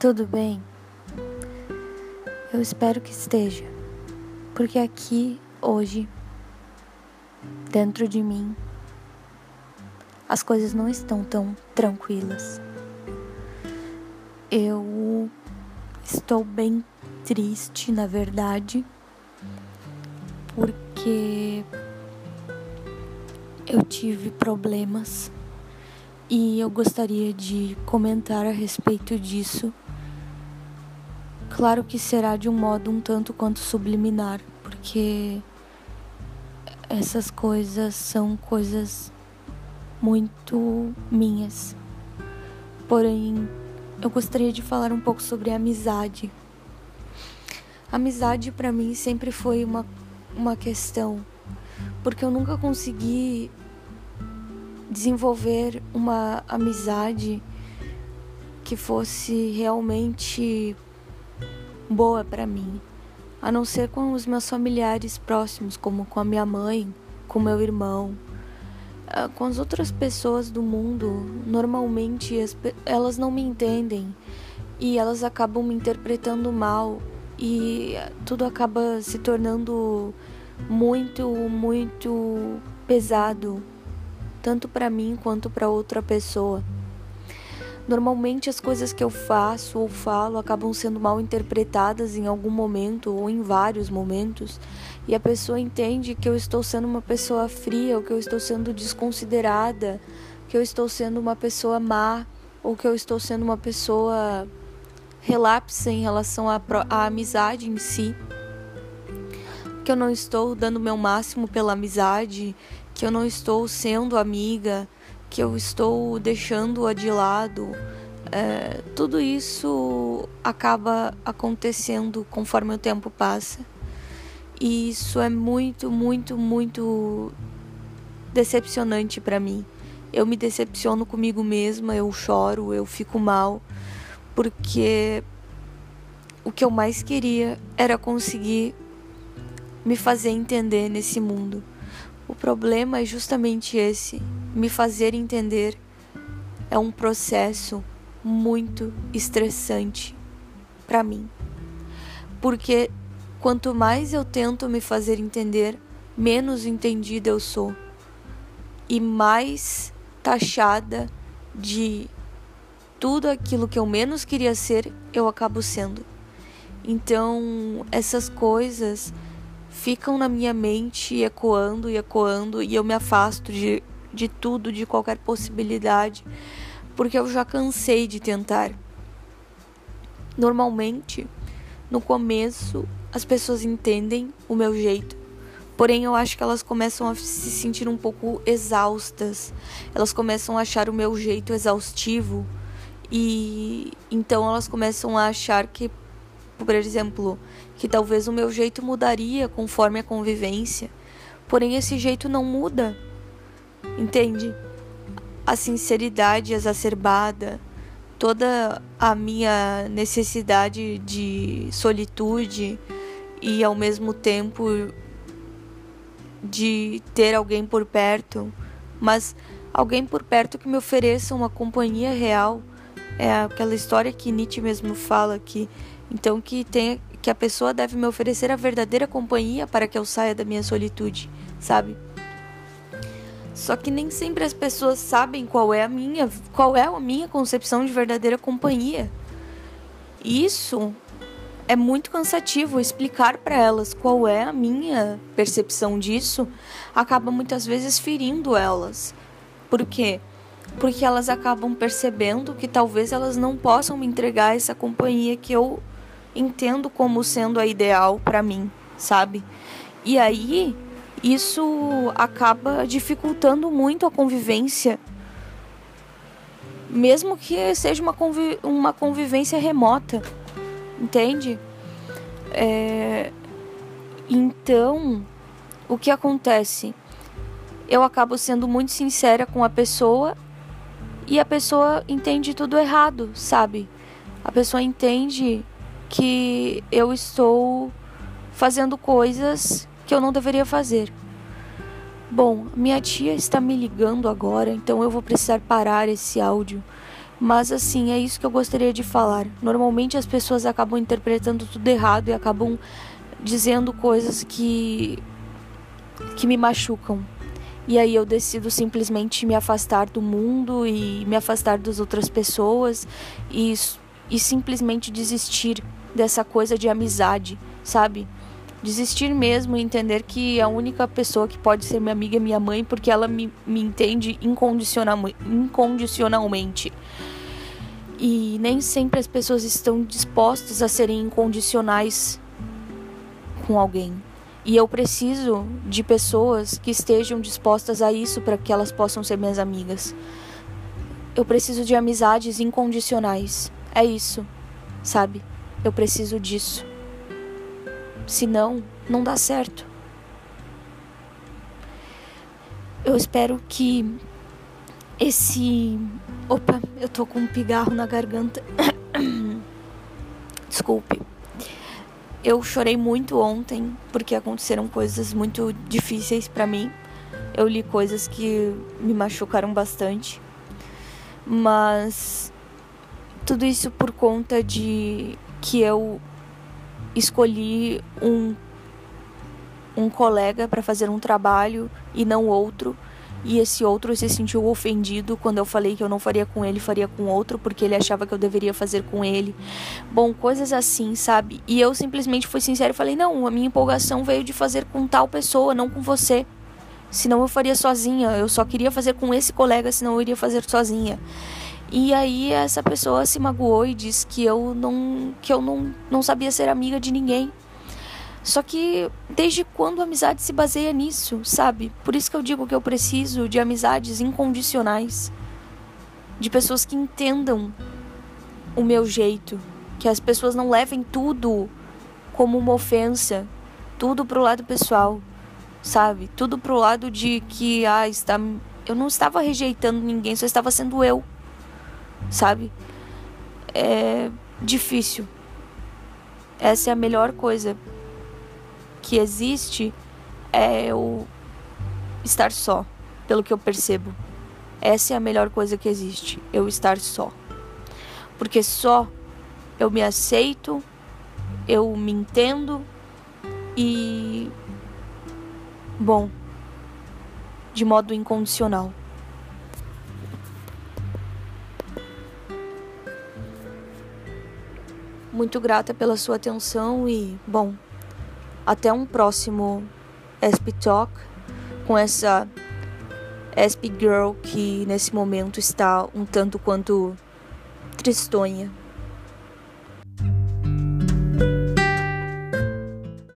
Tudo bem? Eu espero que esteja, porque aqui, hoje, dentro de mim, as coisas não estão tão tranquilas. Eu estou bem triste, na verdade, porque eu tive problemas e eu gostaria de comentar a respeito disso. Claro que será de um modo um tanto quanto subliminar, porque essas coisas são coisas muito minhas. Porém, eu gostaria de falar um pouco sobre a amizade. amizade para mim sempre foi uma, uma questão, porque eu nunca consegui desenvolver uma amizade que fosse realmente boa para mim, a não ser com os meus familiares próximos, como com a minha mãe, com meu irmão. Ah, com as outras pessoas do mundo, normalmente elas não me entendem e elas acabam me interpretando mal e tudo acaba se tornando muito, muito pesado tanto para mim quanto para outra pessoa. Normalmente as coisas que eu faço ou falo acabam sendo mal interpretadas em algum momento ou em vários momentos, e a pessoa entende que eu estou sendo uma pessoa fria, ou que eu estou sendo desconsiderada, que eu estou sendo uma pessoa má, ou que eu estou sendo uma pessoa relapsa em relação à, à amizade em si. Que eu não estou dando meu máximo pela amizade, que eu não estou sendo amiga, que eu estou deixando-a de lado. É, tudo isso acaba acontecendo conforme o tempo passa. E isso é muito, muito, muito decepcionante para mim. Eu me decepciono comigo mesma, eu choro, eu fico mal, porque o que eu mais queria era conseguir me fazer entender nesse mundo. O problema é justamente esse: me fazer entender é um processo muito estressante para mim. Porque quanto mais eu tento me fazer entender, menos entendida eu sou e mais taxada de tudo aquilo que eu menos queria ser, eu acabo sendo. Então, essas coisas ficam na minha mente ecoando e ecoando e eu me afasto de, de tudo, de qualquer possibilidade, porque eu já cansei de tentar. Normalmente, no começo, as pessoas entendem o meu jeito, porém eu acho que elas começam a se sentir um pouco exaustas, elas começam a achar o meu jeito exaustivo e então elas começam a achar que por exemplo, que talvez o meu jeito mudaria conforme a convivência, porém esse jeito não muda. Entende? A sinceridade exacerbada, toda a minha necessidade de solitude e ao mesmo tempo de ter alguém por perto, mas alguém por perto que me ofereça uma companhia real. É aquela história que Nietzsche mesmo fala que então que tem que a pessoa deve me oferecer a verdadeira companhia para que eu saia da minha solitude, sabe? Só que nem sempre as pessoas sabem qual é a minha, qual é a minha concepção de verdadeira companhia. Isso é muito cansativo explicar para elas qual é a minha percepção disso, acaba muitas vezes ferindo elas. Por quê? Porque elas acabam percebendo que talvez elas não possam me entregar essa companhia que eu entendo como sendo a ideal para mim, sabe? E aí isso acaba dificultando muito a convivência, mesmo que seja uma, conviv uma convivência remota, entende? É... Então, o que acontece? Eu acabo sendo muito sincera com a pessoa e a pessoa entende tudo errado, sabe? A pessoa entende que eu estou fazendo coisas que eu não deveria fazer. Bom, minha tia está me ligando agora, então eu vou precisar parar esse áudio. Mas assim, é isso que eu gostaria de falar. Normalmente as pessoas acabam interpretando tudo errado e acabam dizendo coisas que que me machucam. E aí eu decido simplesmente me afastar do mundo e me afastar das outras pessoas e, e simplesmente desistir dessa coisa de amizade, sabe? Desistir mesmo e entender que a única pessoa que pode ser minha amiga é minha mãe, porque ela me, me entende incondicional, incondicionalmente. E nem sempre as pessoas estão dispostas a serem incondicionais com alguém. E eu preciso de pessoas que estejam dispostas a isso para que elas possam ser minhas amigas. Eu preciso de amizades incondicionais. É isso, sabe? Eu preciso disso. Senão, não dá certo. Eu espero que esse. Opa, eu tô com um pigarro na garganta. Desculpe. Eu chorei muito ontem porque aconteceram coisas muito difíceis para mim. Eu li coisas que me machucaram bastante. Mas tudo isso por conta de que eu escolhi um, um colega para fazer um trabalho e não outro. E esse outro se sentiu ofendido quando eu falei que eu não faria com ele, faria com outro, porque ele achava que eu deveria fazer com ele. Bom, coisas assim, sabe? E eu simplesmente fui sincero e falei: não, a minha empolgação veio de fazer com tal pessoa, não com você. Senão eu faria sozinha. Eu só queria fazer com esse colega, senão eu iria fazer sozinha. E aí essa pessoa se magoou e disse que eu não que eu não, não sabia ser amiga de ninguém. Só que desde quando a amizade se baseia nisso, sabe? Por isso que eu digo que eu preciso de amizades incondicionais. De pessoas que entendam o meu jeito, que as pessoas não levem tudo como uma ofensa, tudo pro lado pessoal, sabe? Tudo pro lado de que ah, está eu não estava rejeitando ninguém, só estava sendo eu sabe? É difícil. Essa é a melhor coisa que existe é o estar só, pelo que eu percebo. Essa é a melhor coisa que existe, eu estar só. Porque só eu me aceito, eu me entendo e bom, de modo incondicional. Muito grata pela sua atenção e, bom, até um próximo SP Talk com essa SP Girl que nesse momento está um tanto quanto tristonha.